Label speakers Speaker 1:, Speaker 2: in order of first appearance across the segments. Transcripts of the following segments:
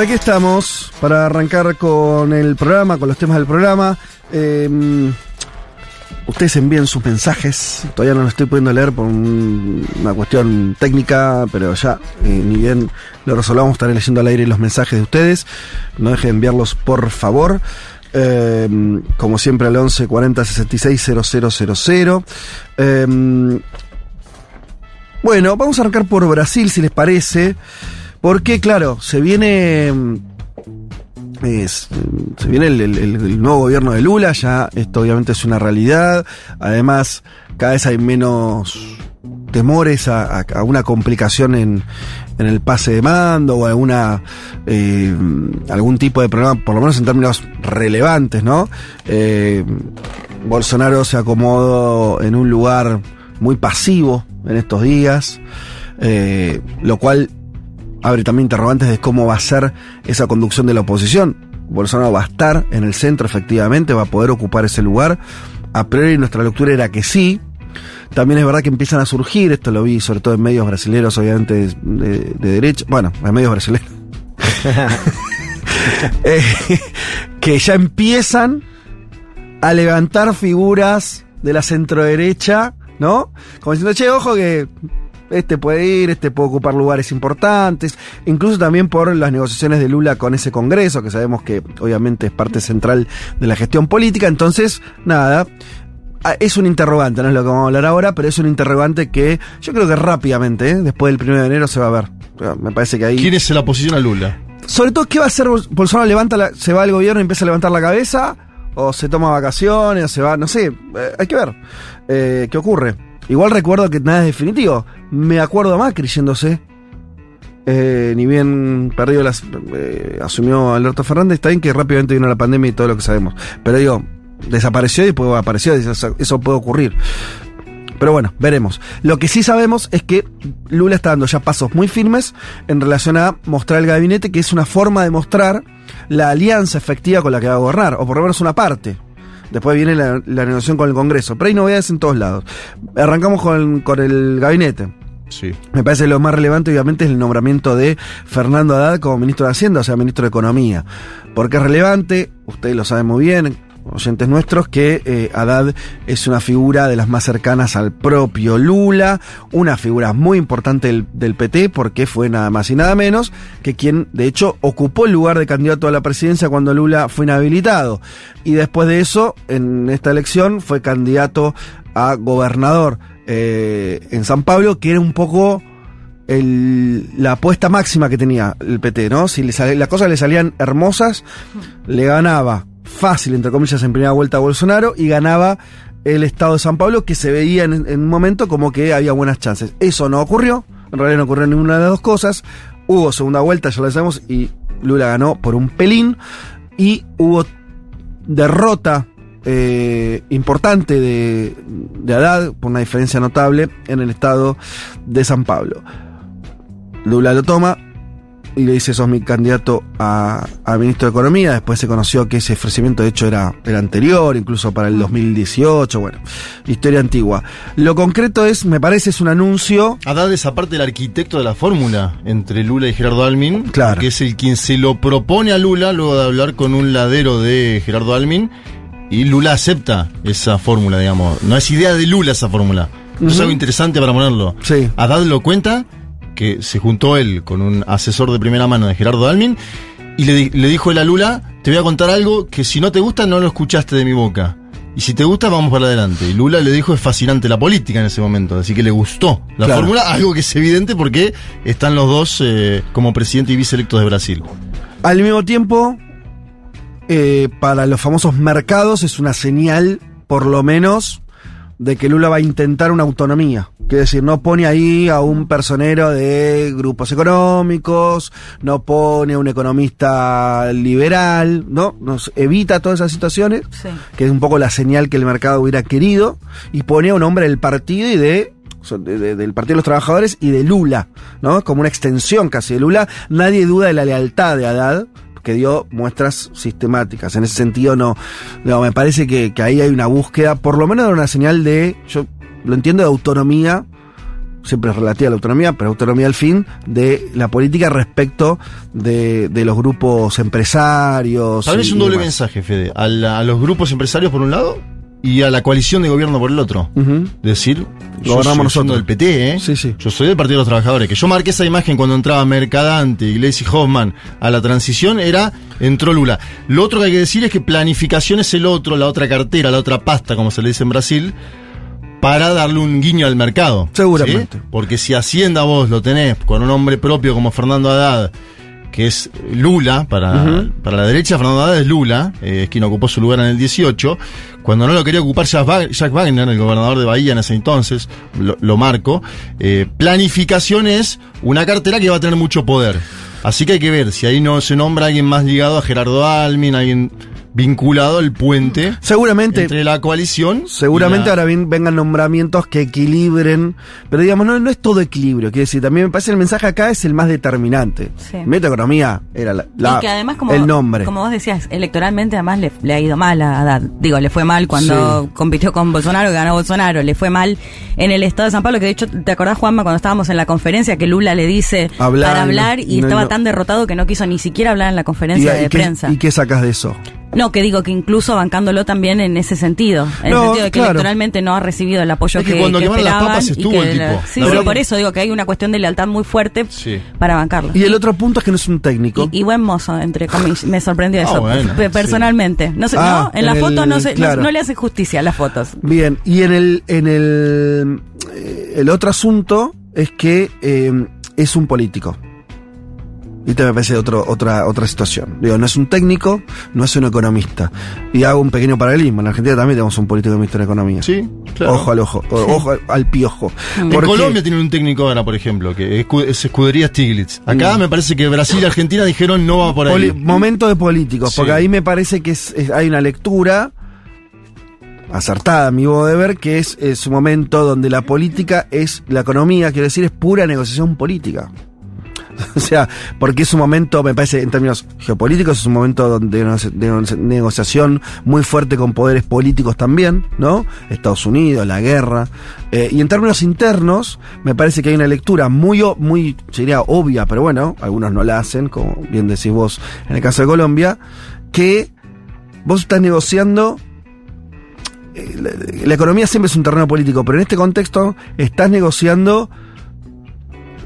Speaker 1: Aquí estamos para arrancar con el programa, con los temas del programa. Eh, ustedes envíen sus mensajes. Todavía no los estoy pudiendo leer por un- una cuestión técnica, pero ya, eh, ni bien lo resolvamos, estaré leyendo al aire los mensajes de ustedes. No dejen de enviarlos, por favor. Eh, como siempre al 11 40 66 000. Eh, bueno, vamos a arrancar por Brasil, si les parece. Porque, claro, se viene. se viene el, nuevo gobierno de Lula, ya esto obviamente es una realidad. Además, cada vez hay menos temores a una complicación en, en el pase de mando o alguna eh, algún tipo de problema, por lo menos en términos relevantes, ¿no? Eh, Bolsonaro se acomodó en un lugar muy pasivo en estos días, eh, lo cual abre también interrogantes de cómo va a ser esa conducción de la oposición. Bolsonaro va a estar en el centro, efectivamente, va a poder ocupar ese lugar. A priori nuestra lectura era que sí. También es verdad que empiezan a surgir, esto lo vi sobre todo en medios brasileños, obviamente de, de- de derecha, bueno, en medios brasileños, Eh, que ya empiezan a levantar figuras de la centroderecha, ¿no? Como diciendo, che, ojo que este puede ir, este puede ocupar lugares importantes, incluso también por las negociaciones de Lula con ese Congreso, que sabemos que obviamente es parte central de la gestión política, entonces, nada. ah, Es un interrogante, no es lo que vamos a hablar ahora, pero es un interrogante que yo creo que rápidamente, ¿eh? después del 1 de enero se va a ver. Me parece que ahí...
Speaker 2: ¿Quién es la oposición a Lula?
Speaker 1: Sobre todo, ¿qué va a hacer Bol- Bolsonaro? ¿Levanta la- ¿Se va al gobierno y empieza a levantar la cabeza? ¿O se toma vacaciones? ¿O se va? No sé, eh, hay que ver eh, qué ocurre. Igual recuerdo que nada es definitivo. Me acuerdo a Macri yéndose. Eh, ni bien perdido las. eh, asumió Alberto Fernández, está bien que rápidamente vino la pandemia y todo lo que sabemos. Pero digo, desapareció y después apareció, eso, puede ocurrir. Pero bueno, veremos. Lo que sí sabemos es que Lula está dando ya pasos muy firmes en relación a mostrar el gabinete, que es una forma de mostrar la alianza efectiva con la que va a gobernar, o por lo menos una parte. Después viene la, la negociación con el Congreso, pero hay novedades en todos lados. Arrancamos con, con el gabinete.
Speaker 2: Sí.
Speaker 1: Me parece que lo más relevante, obviamente, es el nombramiento de Fernando Haddad como ministro de Hacienda, o sea, ministro de Economía. Porque es relevante, ustedes lo saben muy bien, oyentes nuestros, que eh, Haddad es una figura de las más cercanas al propio Lula, una figura muy importante del, del PT, porque fue nada más y nada menos que quien, de hecho, ocupó el lugar de candidato a la presidencia cuando Lula fue inhabilitado. Y después de eso, en esta elección, fue candidato a gobernador eh, en San Pablo, que era un poco el- la apuesta máxima que tenía el PT, ¿no? Si le sal- las cosas le salían hermosas, le ganaba fácil, entre comillas, en primera vuelta Bolsonaro y ganaba el estado de San Pablo, que se veía en, un momento como que había buenas chances. Eso no ocurrió, en realidad no ocurrió ninguna de las dos cosas. Hubo segunda vuelta, ya lo sabemos, y Lula ganó por un pelín, y hubo derrota eh, importante de, de por una diferencia notable, en el estado de San Pablo. Lula lo toma y le dice, sos mi candidato a, a ministro de Economía. Después se conoció que ese ofrecimiento de hecho era, era anterior, incluso para el 2018, bueno, historia antigua. Lo concreto es, me parece, es un anuncio...
Speaker 2: Haddad es aparte el arquitecto de la fórmula entre Lula y Gerardo Almin,
Speaker 1: Claro.
Speaker 2: que es el quien se lo propone a Lula luego de hablar con un ladero de Gerardo Almin, y Lula acepta esa fórmula, digamos. No es idea de Lula esa fórmula. Es algo interesante para ponerlo.
Speaker 1: Sí.
Speaker 2: Haddad lo cuenta que se juntó él con un asesor de primera mano de Gerardo Almin y le, di- le dijo él a Lula, te voy a contar algo que si no te gusta no lo escuchaste de mi boca. Y si te gusta, vamos para adelante. Y Lula le dijo, es fascinante la política en ese momento, así que le gustó la
Speaker 1: Claro.
Speaker 2: fórmula, algo que es evidente porque están los dos eh, como presidente y viceelectos de Brasil.
Speaker 1: Al mismo tiempo, eh, para los famosos mercados es una señal, por lo menos, de que Lula va a intentar una autonomía. Quiere decir, no pone ahí a un personero de grupos económicos, no pone a un economista liberal, ¿no? Nos evita todas esas situaciones,
Speaker 3: Sí.
Speaker 1: que es un poco la señal que el mercado hubiera querido, y pone a un hombre del partido y de de- de- del Partido de los Trabajadores y de Lula, ¿no? Como una extensión casi de Lula. Nadie duda de la lealtad de Haddad, que dio muestras sistemáticas. En ese sentido, no, no me parece que, que ahí hay una búsqueda, por lo menos de una señal de, yo lo entiendo, de autonomía siempre es relativa a la autonomía, pero autonomía al fin de la política respecto de, de los grupos empresarios.
Speaker 2: Tal vez un doble
Speaker 1: demás.
Speaker 2: mensaje, Fede. A, la- a los grupos empresarios por un lado y a la coalición de gobierno por el otro.
Speaker 1: Ujú.
Speaker 2: Decir, yo soy
Speaker 1: nosotros.
Speaker 2: del PT, ¿eh?
Speaker 1: Sí, sí.
Speaker 2: Yo soy del Partido de los Trabajadores. Que yo marqué esa imagen cuando entraba Mercadante, Iglesias y Hoffman a la transición, era entró Lula. Lo otro que hay que decir es que planificación es el otro, la otra cartera, la otra pasta, como se le dice en Brasil, para darle un guiño al mercado.
Speaker 1: Seguramente.
Speaker 2: ¿sí? Porque si Hacienda vos lo tenés con un hombre propio como Fernando Haddad, que es Lula, para, para la derecha Fernando Haddad es Lula, eh, es quien ocupó su lugar en el 18, cuando no lo quería ocupar Jack, Wa- Jack Wagner, el gobernador de Bahía en ese entonces, lo, lo marco, eh, planificación es una cartera que va a tener mucho poder. Así que hay que ver si ahí no se nombra alguien más ligado a Gerardo Almin, alguien vinculado al puente
Speaker 1: Seguramente.
Speaker 2: entre la coalición.
Speaker 1: Seguramente
Speaker 2: la-
Speaker 1: ahora bien vengan nombramientos que equilibren, pero digamos, no, no es todo equilibrio, quiero decir, también me parece el mensaje acá es el más determinante.
Speaker 3: Sí.
Speaker 1: Metaeconomía era la, la-
Speaker 3: y que además, como,
Speaker 1: el nombre.
Speaker 3: como vos decías, electoralmente además le, le ha ido mal a Haddad. Digo, le fue mal cuando
Speaker 1: Sí.
Speaker 3: compitió con Bolsonaro, que ganó Bolsonaro. Le fue mal en el estado de San Pablo, que de hecho, ¿te acordás, Juanma, cuando estábamos en la conferencia que Lula le dice
Speaker 1: Hablar,
Speaker 3: para hablar y
Speaker 1: no,
Speaker 3: estaba
Speaker 1: no.
Speaker 3: tan derrotado que no quiso ni siquiera hablar en la conferencia de
Speaker 1: ¿y, qué,
Speaker 3: prensa?
Speaker 1: ¿Y qué sacas de eso?
Speaker 3: No, que digo que incluso bancándolo también en ese sentido. En
Speaker 1: No,
Speaker 3: el sentido de que
Speaker 1: claro.
Speaker 3: electoralmente no ha recibido el apoyo
Speaker 2: Es que
Speaker 3: que,
Speaker 2: cuando
Speaker 3: que
Speaker 2: las papas
Speaker 3: y
Speaker 2: estuvo
Speaker 3: que
Speaker 2: el tipo.
Speaker 3: sí, sí, por eso digo que hay una cuestión de lealtad muy fuerte
Speaker 2: Sí.
Speaker 3: para bancarlo.
Speaker 1: Y el otro punto es que no es un técnico.
Speaker 3: Y, y buen mozo, entre comillas. Me sorprendió
Speaker 2: Ah,
Speaker 3: eso.
Speaker 2: bueno,
Speaker 3: personalmente. No, sé,
Speaker 1: Ah,
Speaker 3: no, en la foto no, se,
Speaker 1: claro.
Speaker 3: no le hace justicia a las fotos.
Speaker 1: Bien, y en el, en el, eh, el otro asunto es que eh, es un político. Y te me parece otro, otra, otra situación. Digo, no es un técnico, no es un economista. Y hago un pequeño paralelismo. En Argentina también tenemos un político ministro de Economía.
Speaker 2: Sí, claro.
Speaker 1: Ojo al ojo, o- ojo al, al piojo.
Speaker 2: En
Speaker 1: Porque-
Speaker 2: Colombia tienen un técnico ahora, por ejemplo, que es, cu- es escudería Stiglitz. Acá
Speaker 1: Mm.
Speaker 2: me parece que Brasil y Argentina dijeron no va por ahí.
Speaker 1: Poli- momento de políticos, porque ahí me parece que es- es- hay una lectura acertada, a mi modo de ver, que es, es un momento donde la política es, la economía, quiero decir, es pura negociación política. O sea, porque es un momento, me parece, en términos geopolíticos, es un momento de, de negociación muy fuerte con poderes políticos también, ¿no? Estados Unidos, la guerra. Eh, y en términos internos, me parece que hay una lectura muy, muy, sería obvia, pero bueno, algunos no la hacen, como bien decís vos en el caso de Colombia, que vos estás negociando eh, la economía siempre es un terreno político, pero en este contexto estás negociando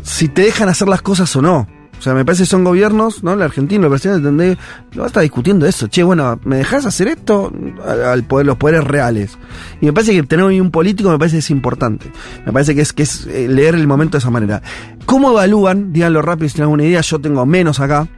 Speaker 1: si te dejan hacer las cosas o no. O sea, me parece que son gobiernos, ¿no? El argentino, el presidente, ¿entendés? No estar discutiendo eso. Che, bueno, ¿me dejas hacer esto? Al, poder, los poderes reales. Y me parece que tener un político me parece que es importante. Me parece que es, que es eh, leer el momento de esa manera. ¿Cómo evalúan? Díganlo rápido si tienen alguna idea. Yo tengo menos acá.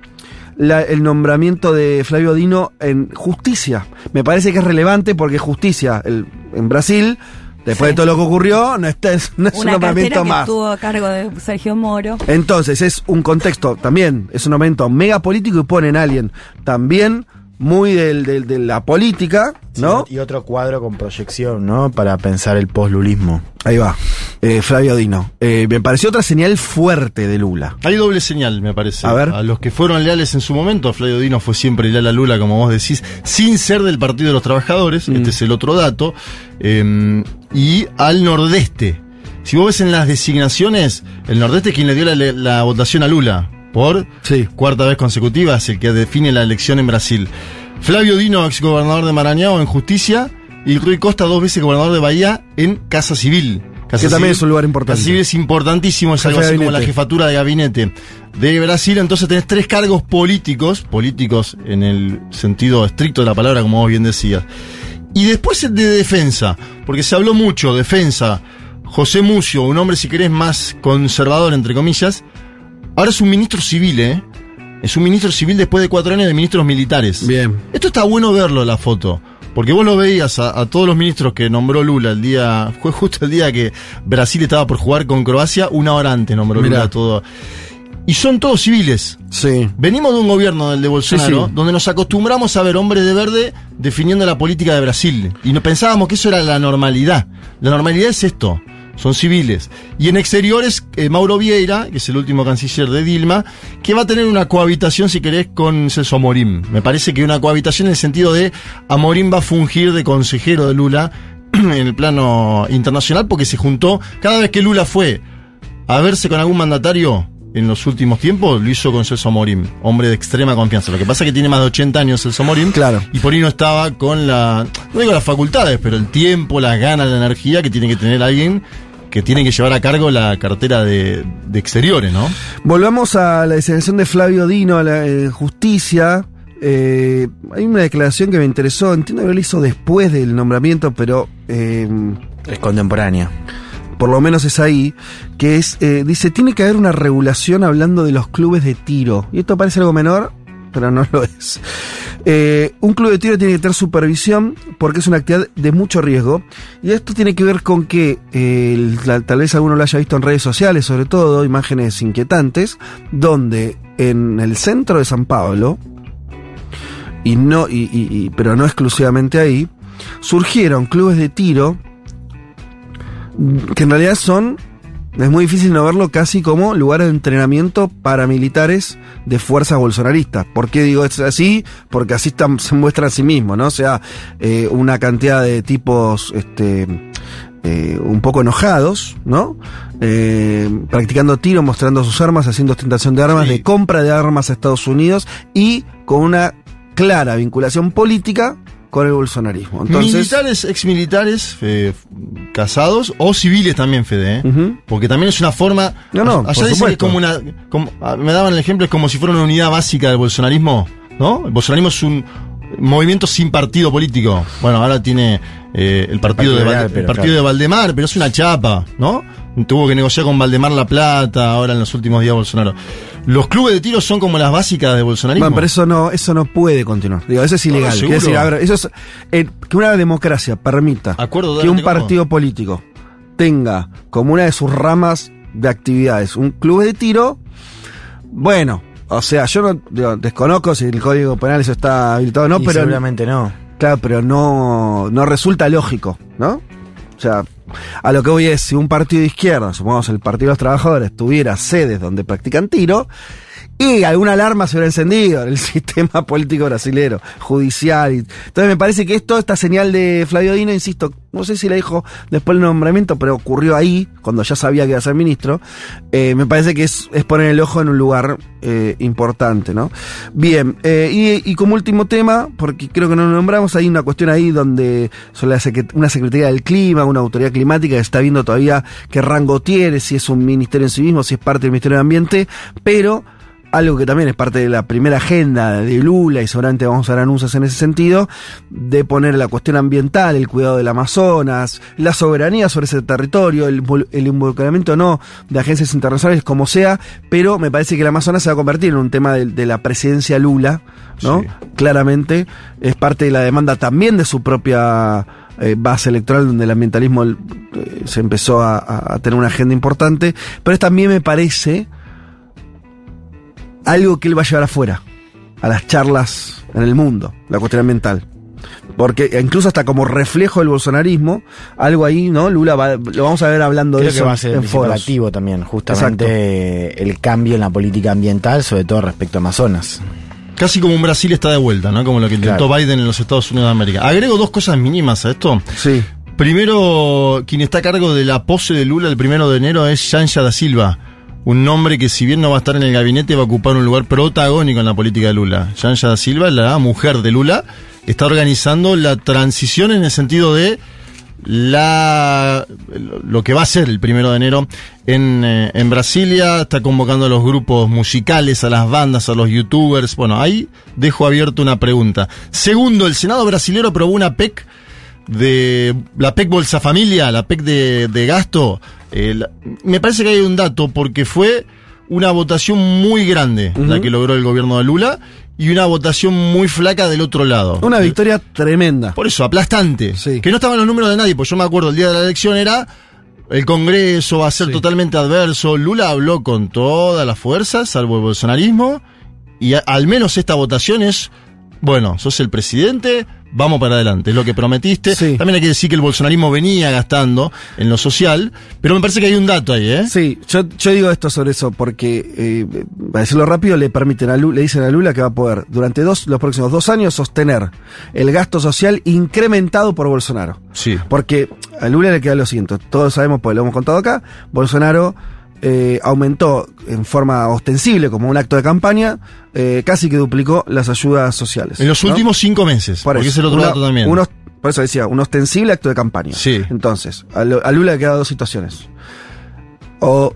Speaker 1: la- el nombramiento de Flavio Dino en justicia. Me parece que es relevante porque justicia el- en Brasil, después
Speaker 3: Sí.
Speaker 1: de todo lo que ocurrió, no, está, no es un
Speaker 3: Una cartera
Speaker 1: nombramiento
Speaker 3: que
Speaker 1: más.
Speaker 3: estuvo a cargo de Sergio Moro.
Speaker 1: Entonces es un contexto también, es un momento mega político y ponen a alguien también muy del, del- de la política, ¿no?
Speaker 4: Sí, y otro cuadro con proyección, ¿no? Para pensar el poslulismo.
Speaker 1: Ahí va, eh, Flavio Dino. Eh, me pareció otra señal fuerte de Lula.
Speaker 2: Hay doble señal, me parece.
Speaker 1: A ver.
Speaker 2: los que fueron leales en su momento, Flavio Dino fue siempre leal a Lula, como vos decís, sin ser del Partido de los Trabajadores,
Speaker 1: Mm.
Speaker 2: este es el otro dato, eh, y al nordeste. Si vos ves en las designaciones, el nordeste es quien le dio la, la votación a Lula, por
Speaker 1: Sí.
Speaker 2: cuarta vez consecutiva, es el que define la elección en Brasil. Flavio Dino, ex gobernador de Maranhão en justicia, y Rui Costa, dos veces gobernador de Bahía en Casa Civil. Casa
Speaker 1: Que también
Speaker 2: Civil-
Speaker 1: es un lugar importante.
Speaker 2: Casa Civil es importantísimo, es
Speaker 1: Jefe
Speaker 2: algo así como la jefatura de gabinete de Brasil. Entonces tenés tres cargos políticos, políticos en el sentido estricto de la palabra, como vos bien decías. Y después el de defensa, porque se habló mucho, defensa. José Mucio, un hombre, si querés, más conservador, entre comillas, ahora es un ministro civil, ¿eh? Es un ministro civil después de cuatro años de ministros militares.
Speaker 1: Bien.
Speaker 2: Esto está bueno verlo, la foto. Porque vos lo veías a, a todos los ministros que nombró Lula el día. Fue justo el día que Brasil estaba por jugar con Croacia, una hora antes nombró
Speaker 1: Mirá.
Speaker 2: Lula todo. Y son todos civiles.
Speaker 1: Sí.
Speaker 2: Venimos de un gobierno del de Bolsonaro,
Speaker 1: Sí, sí.
Speaker 2: donde nos acostumbramos a ver hombres de verde definiendo la política de Brasil. Y no pensábamos que eso era la normalidad. La normalidad es esto. Son civiles. Y en exteriores, eh, Mauro Vieira, que es el último canciller de Dilma, que va a tener una cohabitación, si querés, con Celso Amorim. Me parece que una cohabitación en el sentido de Amorim va a fungir de consejero de Lula en el plano internacional porque se juntó, cada vez que Lula fue a verse con algún mandatario en los últimos tiempos, lo hizo con Celso Morim, hombre de extrema confianza. Lo que pasa es que tiene más de 80 años Celso Morim.
Speaker 1: Claro.
Speaker 2: Y por ahí no estaba con la, no digo las facultades, pero el tiempo, las ganas, la energía que tiene que tener alguien que tiene que llevar a cargo la cartera de, de exteriores, ¿no?
Speaker 1: Volvamos a la designación de Flavio Dino a la eh, justicia. Eh, hay una declaración que me interesó, entiendo que lo hizo después del nombramiento, pero eh,
Speaker 4: Es contemporánea.
Speaker 1: Por lo menos es ahí, que es, eh, dice, tiene que haber una regulación hablando de los clubes de tiro. Y esto parece algo menor, pero no lo es. Eh, un club de tiro tiene que tener supervisión porque es una actividad de mucho riesgo. Y esto tiene que ver con que, eh, tal vez alguno lo haya visto en redes sociales, sobre todo, imágenes inquietantes, donde en el centro de San Pablo, y no, y- pero no exclusivamente ahí, surgieron clubes de tiro que en realidad son, es muy difícil no verlo casi como lugares de entrenamiento paramilitares de fuerzas bolsonaristas. ¿Por qué digo es así? Porque así están- se muestra a sí mismo, ¿no? O sea, eh, una cantidad de tipos, este, eh, un poco enojados, ¿no? Eh, practicando tiro, mostrando sus armas, haciendo ostentación de armas,
Speaker 2: Sí.
Speaker 1: de compra de armas a Estados Unidos y con una clara vinculación política con el bolsonarismo. Entonces,
Speaker 2: militares, exmilitares, eh, casados o civiles también, Fede, ¿eh? Porque también es una forma.
Speaker 1: No, no,
Speaker 2: allá dicen que es como una. como- ah, me daban el ejemplo, es como si fuera una unidad básica del bolsonarismo, ¿no? El bolsonarismo es un movimiento sin partido político. Bueno, ahora tiene eh, el partido,
Speaker 4: Partido
Speaker 2: de,
Speaker 4: Real,
Speaker 2: Valde-
Speaker 4: pero
Speaker 2: el partido
Speaker 4: claro.
Speaker 2: de Valdemar, pero es una chapa, ¿no? Tuvo que negociar con Valdemar La Plata ahora en los últimos días Bolsonaro. Los clubes de tiro son como las básicas de bolsonarismo.
Speaker 1: Bueno, pero eso no, eso no puede continuar. Digo, eso es ilegal.
Speaker 2: ¿seguro?
Speaker 1: Quiero decir, a ver, eso es eh, que una democracia permita
Speaker 2: Acuerdo
Speaker 1: que un partido político tenga como una de sus ramas de actividades un club de tiro. Bueno, o sea, yo no digo, desconozco si el código penal eso está habilitado o no,
Speaker 4: Y
Speaker 1: pero
Speaker 4: seguramente no.
Speaker 1: claro, pero no, no resulta lógico, ¿no? O sea, a lo que voy es, si un partido de izquierda, supongamos el Partido de los Trabajadores, tuviera sedes donde practican tiro, y alguna alarma se hubiera encendido en el sistema político brasilero, judicial. entonces me parece que esto, esta señal de Flavio Dino, insisto, no sé si la dijo después del nombramiento, pero ocurrió ahí, cuando ya sabía que iba a ser ministro, eh, me parece que es, es poner el ojo en un lugar eh, importante, ¿no? Bien, eh, y, como último tema, porque creo que no lo nombramos, hay una cuestión ahí donde sobre la una Secretaría del Clima, una autoridad climática que está viendo todavía qué rango tiene, si es un ministerio en sí mismo, si es parte del Ministerio de Ambiente, pero algo que también es parte de la primera agenda de Lula y seguramente vamos a ver anuncios en ese sentido, de poner la cuestión ambiental, el cuidado del Amazonas, la soberanía sobre ese territorio, el, el involucramiento no de agencias internacionales, como sea, pero me parece que el Amazonas se va a convertir en un tema de, de la presidencia Lula, ¿no?
Speaker 2: Sí.
Speaker 1: Claramente es parte de la demanda también de su propia eh, base electoral donde el ambientalismo eh, se empezó a, a- a tener una agenda importante, pero es también me parece algo que él va a llevar afuera, a las charlas en el mundo, la cuestión ambiental. Porque incluso hasta como reflejo del bolsonarismo, algo ahí, ¿no? Lula va- lo vamos a ver hablando
Speaker 4: Creo
Speaker 1: de
Speaker 4: que
Speaker 1: eso
Speaker 4: va a ser el
Speaker 1: en
Speaker 4: también, justamente el cambio en la política ambiental, sobre todo respecto a Amazonas.
Speaker 2: Casi como un Brasil está de vuelta, ¿no? Como lo que intentó
Speaker 4: Claro.
Speaker 2: Biden en los Estados Unidos de América. Agrego dos cosas mínimas a esto.
Speaker 1: Sí.
Speaker 2: Primero, quien está a cargo de la pose de Lula el primero de enero es Yanja da Silva. Un nombre que si bien no va a estar en el gabinete va a ocupar un lugar protagónico en la política de Lula. Yanja da Silva, la mujer de Lula, está organizando la transición en el sentido de la lo que va a ser el primero de enero en, eh, en Brasilia, está convocando a los grupos musicales, a las bandas, a los youtubers. Bueno, ahí dejo abierto una pregunta. Segundo, el Senado brasilero aprobó una PEC de la PEC Bolsa Familia, la PEC de, de gasto. Eh, la- me parece que hay un dato porque fue una votación muy grande la que logró el gobierno de Lula y una votación muy flaca del otro lado.
Speaker 1: Una victoria tremenda.
Speaker 2: Por eso, aplastante.
Speaker 1: Sí.
Speaker 2: Que no estaban los números de nadie, pues yo me acuerdo el día de la elección era el Congreso va a ser
Speaker 1: Sí.
Speaker 2: totalmente adverso. Lula habló con todas las fuerzas, salvo el bolsonarismo, y a- al menos esta votación es, bueno, sos el presidente, vamos para adelante, es lo que prometiste.
Speaker 1: Sí.
Speaker 2: También hay que decir que el bolsonarismo venía gastando en lo social, pero me parece que hay un dato ahí, ¿eh?
Speaker 1: Sí, yo, yo digo esto sobre eso porque, eh, para decirlo rápido, le permiten a Lula, le dicen a Lula que va a poder durante dos, los próximos dos años sostener el gasto social incrementado por Bolsonaro.
Speaker 2: Sí.
Speaker 1: Porque a Lula le queda lo siguiente, todos sabemos, pues lo hemos contado acá, Bolsonaro eh, aumentó en forma ostensible como un acto de campaña, eh, casi que duplicó las ayudas sociales.
Speaker 2: En los
Speaker 1: ¿no?
Speaker 2: últimos cinco meses.
Speaker 1: Por
Speaker 2: porque
Speaker 1: eso,
Speaker 2: es el otro
Speaker 1: una-
Speaker 2: dato también.
Speaker 1: unos- por eso decía, un ostensible acto de campaña.
Speaker 2: Sí.
Speaker 1: Entonces, a, Lu- a Lula le quedan dos situaciones. O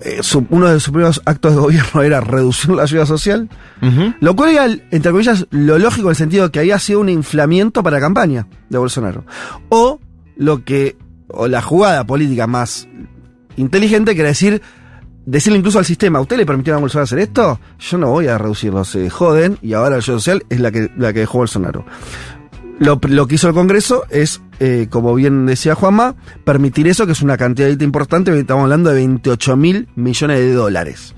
Speaker 1: eh, su- uno de sus primeros actos de gobierno era reducir la ayuda social, lo cual era, entre comillas, lo lógico en el sentido de que había sido un inflamiento para la campaña de Bolsonaro. O lo que, o la jugada política más inteligente, que era decir, decirle incluso al sistema, ¿usted le permitieron a Bolsonaro hacer esto? Yo no voy a reducirlo, se joden, y ahora la ayuda social es la que, la que dejó Bolsonaro. Lo, lo que hizo el Congreso es, eh, como bien decía Juanma, permitir eso, que es una cantidad importante, estamos hablando de 28 mil millones de dólares.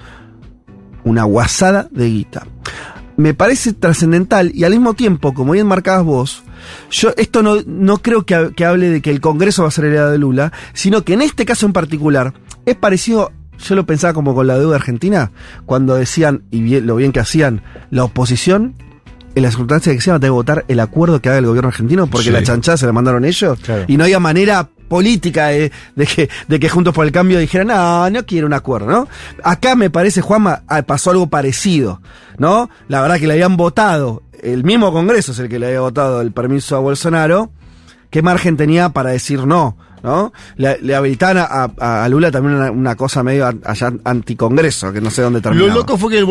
Speaker 1: Una guasada de guita. Me parece trascendental y al mismo tiempo, como bien marcabas vos, yo esto no, no creo que, ha- que hable de que el Congreso va a ser heredado de Lula, sino que en este caso en particular es parecido, yo lo pensaba como con la deuda argentina, cuando decían, y bien- lo bien que hacían, la oposición, en las circunstancias que se iban a tener que votar el acuerdo que haga el gobierno argentino, porque
Speaker 2: Sí.
Speaker 1: la chanchada se la mandaron ellos,
Speaker 4: Claro.
Speaker 1: y no había manera política de, de que, de que Juntos por el Cambio dijeran, no, no quiero un acuerdo, ¿no? Acá me parece, Juanma, ah, pasó algo parecido, ¿no? La verdad que le habían votado, el mismo Congreso es el que le había votado el permiso a Bolsonaro, ¿qué margen tenía para decir no? ¿No? Le, le habilitaban a, a- a Lula también una, una cosa medio allá anticongreso, que no sé dónde terminó.
Speaker 2: Lo loco fue que el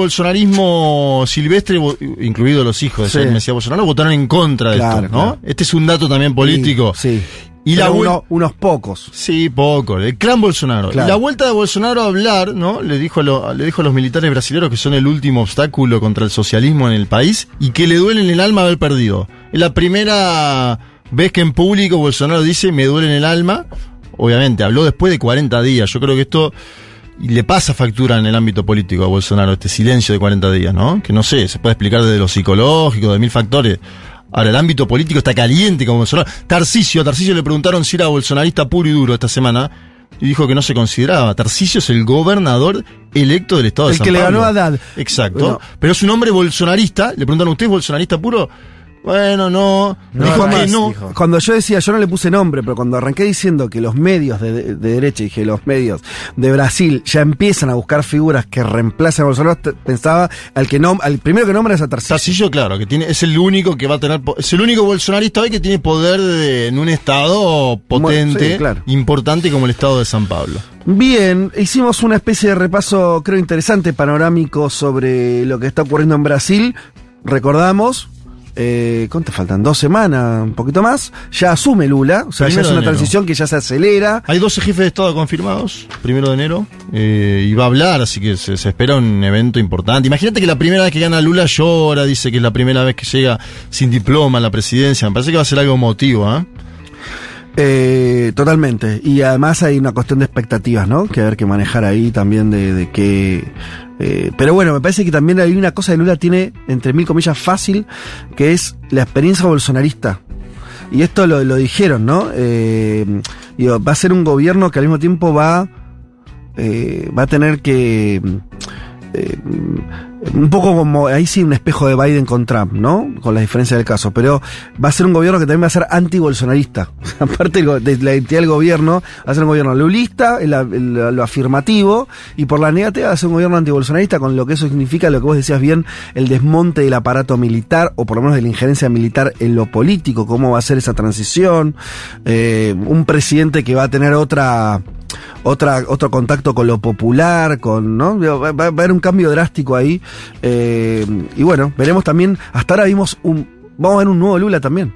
Speaker 2: bolsonarismo silvestre, incluido los hijos de
Speaker 1: Sí.
Speaker 2: Mesías Bolsonaro, votaron en contra de
Speaker 1: Claro,
Speaker 2: esto, ¿no?
Speaker 1: claro.
Speaker 2: Este es un dato también político.
Speaker 1: Sí.
Speaker 2: Y la
Speaker 1: uno- unos pocos.
Speaker 2: Sí, poco. El clan Bolsonaro.
Speaker 1: Claro.
Speaker 2: Y la vuelta de Bolsonaro a hablar, ¿no? Le dijo, a lo- le dijo a los militares brasileños que son el último obstáculo contra el socialismo en el país y que le duele en el alma haber perdido. Es la primera vez que en público Bolsonaro dice me duele en el alma. Obviamente, habló después de 40 días. Yo creo que esto le pasa factura en el ámbito político a Bolsonaro, este silencio de 40 días, ¿no? Que no sé, se puede explicar desde lo psicológico, de mil factores. Ahora, el ámbito político está caliente como Bolsonaro. Tarcisio, Tarcisio le preguntaron si era bolsonarista puro y duro esta semana y dijo que no se consideraba. Tarcisio es el gobernador electo del estado de
Speaker 1: El
Speaker 2: San
Speaker 1: que le ganó a Haddad.
Speaker 2: Exacto.
Speaker 1: Bueno.
Speaker 2: Pero es un hombre bolsonarista. Le preguntaron, ¿usted es bolsonarista puro? Bueno, no.
Speaker 4: No,
Speaker 2: dijo que no.
Speaker 4: dijo.
Speaker 1: Cuando yo decía, yo no le puse nombre, pero cuando arranqué diciendo que los medios de, de- de derecha, dije, los medios de Brasil ya empiezan a buscar figuras que reemplacen a Bolsonaro, pensaba al que no, al primero que nombra es a Tarcísio.
Speaker 2: Tarcillo, claro, que tiene, es el único que va a tener, es el único bolsonarista hoy que tiene poder de- en un estado potente,
Speaker 1: sí, claro.
Speaker 2: importante como el estado de San Pablo.
Speaker 1: Bien, hicimos una especie de repaso, creo interesante, panorámico sobre lo que está ocurriendo en Brasil. Recordamos, eh, ¿cuánto faltan? Dos semanas, un poquito más. Ya asume Lula, o sea, ya es una transición que ya se acelera.
Speaker 2: Hay 12 jefes de Estado confirmados, primero de enero, eh, y va a hablar, así que se, se espera un evento importante. Imagínate que la primera vez que gana Lula llora, dice que es la primera vez que llega sin diploma a la presidencia. Me parece que va a ser algo emotivo, ¿ah?
Speaker 1: Eh, totalmente. Y además hay una cuestión de expectativas, ¿no? Que haber que manejar ahí también de, de que... eh, pero bueno, me parece que también hay una cosa que Lula tiene, entre mil comillas, fácil, que es la experiencia bolsonarista. Y esto lo, lo dijeron, ¿no? Eh, digo, va a ser un gobierno que al mismo tiempo va, eh, va a tener que... un poco como, ahí sí, un espejo de Biden con Trump, ¿no? Con la diferencia del caso. Pero va a ser un gobierno que también va a ser anti-bolsonarista. Aparte de la identidad del gobierno, va a ser un gobierno lulista, lo afirmativo, y por la negativa va a ser un gobierno anti-bolsonarista, con lo que eso significa, lo que vos decías bien, el desmonte del aparato militar, o por lo menos de la injerencia militar en lo político, cómo va a ser esa transición. Eh, un presidente que va a tener otra otra, otro contacto con lo popular, con, ¿no? Va, va- va a haber un cambio drástico ahí. Eh, y bueno, veremos también, hasta ahora vimos un, vamos a ver un nuevo Lula también.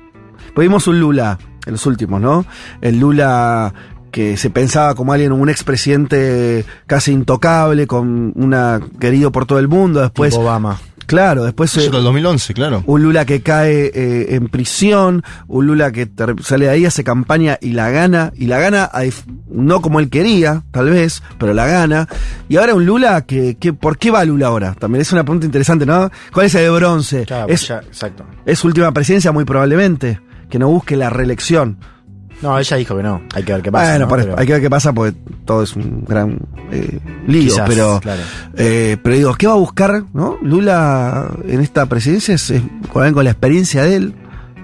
Speaker 1: Pues vimos un Lula en los últimos, ¿no? El Lula que se pensaba como alguien, un expresidente casi intocable, con una querido por todo el mundo, después,
Speaker 4: Obama.
Speaker 1: Claro, después
Speaker 2: Eso
Speaker 1: eh,
Speaker 2: el 2011, claro.
Speaker 1: un Lula que cae eh, en prisión, un Lula que sale de ahí, hace campaña y la gana, y la gana no como él quería, tal vez, pero la gana. Y ahora un Lula que, que ¿por qué va Lula ahora? También es una pregunta interesante, ¿no? ¿Cuál es el de bronce?
Speaker 4: Claro,
Speaker 1: es,
Speaker 4: ya, exacto.
Speaker 1: es su última presidencia muy probablemente, que no busque la reelección.
Speaker 4: No, ella dijo que no. Hay que ver qué pasa.
Speaker 1: bueno,
Speaker 4: ¿no?
Speaker 1: por-
Speaker 4: Pero-
Speaker 1: hay que ver qué pasa porque todo es un gran eh, lío,
Speaker 4: Quizás,
Speaker 1: pero...
Speaker 4: claro.
Speaker 1: Eh, pero digo, ¿qué va a buscar, no? Lula en esta presidencia es, es con la experiencia de él,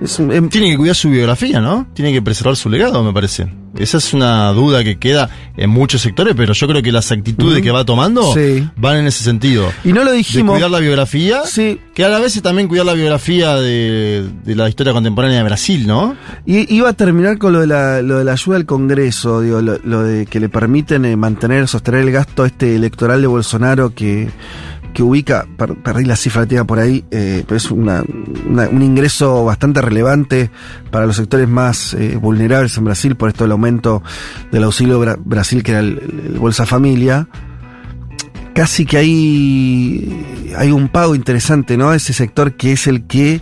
Speaker 1: Es em,
Speaker 2: Tiene que cuidar su biografía, ¿no? Tiene que preservar su legado, me parece. Esa es una duda que queda en muchos sectores, pero yo creo que las actitudes que va tomando
Speaker 1: Sí.
Speaker 2: van en ese sentido.
Speaker 1: y no lo
Speaker 2: De
Speaker 1: dijimos.
Speaker 2: cuidar la biografía,
Speaker 1: Sí.
Speaker 2: que a la vez es también cuidar la biografía de, de la historia contemporánea de Brasil, ¿no?
Speaker 1: Y iba a terminar con lo de la, lo de la ayuda al Congreso, digo, lo, lo de que le permiten eh, mantener, sostener el gasto este electoral de Bolsonaro que, que ubica, per- perdí la cifra que por ahí, eh, pero es una- una- un ingreso bastante relevante para los sectores más eh, vulnerables en Brasil por esto del aumento del auxilio Bra- Brasil, que era el, el Bolsa Familia. Casi que hay, hay un pago interesante, ¿no? Ese sector que es el que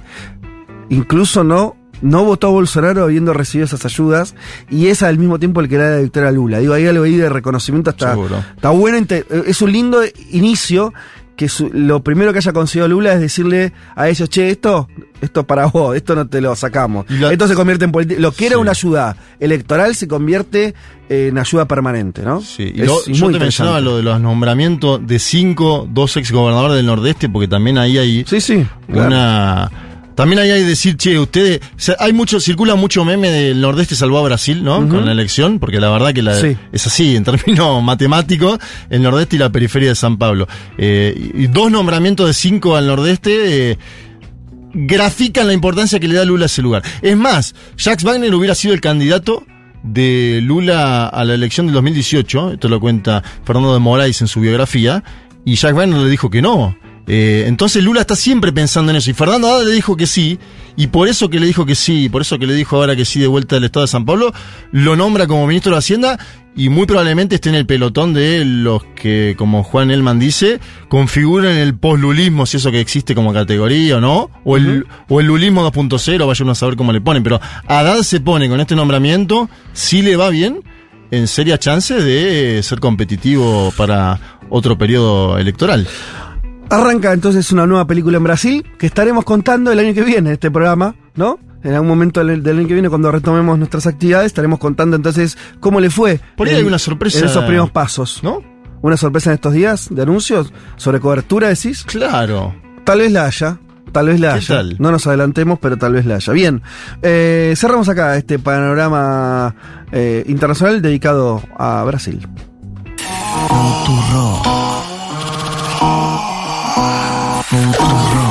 Speaker 1: incluso no, no votó a Bolsonaro habiendo recibido esas ayudas y es al mismo tiempo el que le da la victoria a Lula. Digo, ahí algo ahí de reconocimiento está,
Speaker 2: Seguro.
Speaker 1: está bueno, es un lindo inicio que su- lo primero que haya conseguido Lula es decirle a ellos, che, esto, esto es para vos, esto no te lo sacamos.
Speaker 2: La-
Speaker 1: esto se convierte en política. Lo que era una ayuda electoral se convierte en ayuda permanente, ¿no?
Speaker 2: Sí, y lo- yo te mencionaba lo de los nombramientos de cinco, dos ex gobernadores del Nordeste, porque también ahí hay
Speaker 1: Sí, sí. claro.
Speaker 2: una. También hay que decir, che, ustedes. o sea, hay mucho, circula mucho meme del Nordeste salvó a Brasil, ¿no? Con la elección, porque la verdad que la,
Speaker 1: Sí.
Speaker 2: es así, en términos matemáticos, el Nordeste y la periferia de San Pablo. Eh, y dos nombramientos de cinco al Nordeste. eh, grafican la importancia que le da Lula a ese lugar. Es más, Jacques Wagner hubiera sido el candidato de Lula a la elección del 2018, esto lo cuenta Fernando de Moraes en su biografía, y Jacques Wagner le dijo que no. Eh, entonces Lula está siempre pensando en eso, y Fernando Haddad le dijo que sí, y por eso que le dijo que sí, por eso que le dijo ahora que sí de vuelta del Estado de San Pablo, lo nombra como ministro de Hacienda, y muy probablemente esté en el pelotón de los que, como Juan Elman dice, configuran el poslulismo, si eso que existe como categoría o no, o el, o el lulismo 2.0, vaya uno a saber cómo le ponen, pero Haddad se pone con este nombramiento, si le va bien, en serias chances de ser competitivo para otro periodo electoral.
Speaker 1: Arranca entonces una nueva película en Brasil que estaremos contando el año que viene, este programa, ¿no? En algún momento del, del año que viene, cuando retomemos nuestras actividades, estaremos contando entonces cómo le fue.
Speaker 2: Por ahí
Speaker 1: en-
Speaker 2: hay una sorpresa.
Speaker 1: En esos primeros pasos.
Speaker 2: ¿No?
Speaker 1: Una sorpresa en estos días de anuncios sobre cobertura, decís.
Speaker 2: Claro.
Speaker 1: Tal vez la haya. Tal vez la
Speaker 2: ¿Qué
Speaker 1: haya.
Speaker 2: tal?
Speaker 1: No nos adelantemos, pero tal vez la haya. Bien, eh, cerramos acá este panorama eh, internacional dedicado a Brasil.
Speaker 5: Futuro. Oh.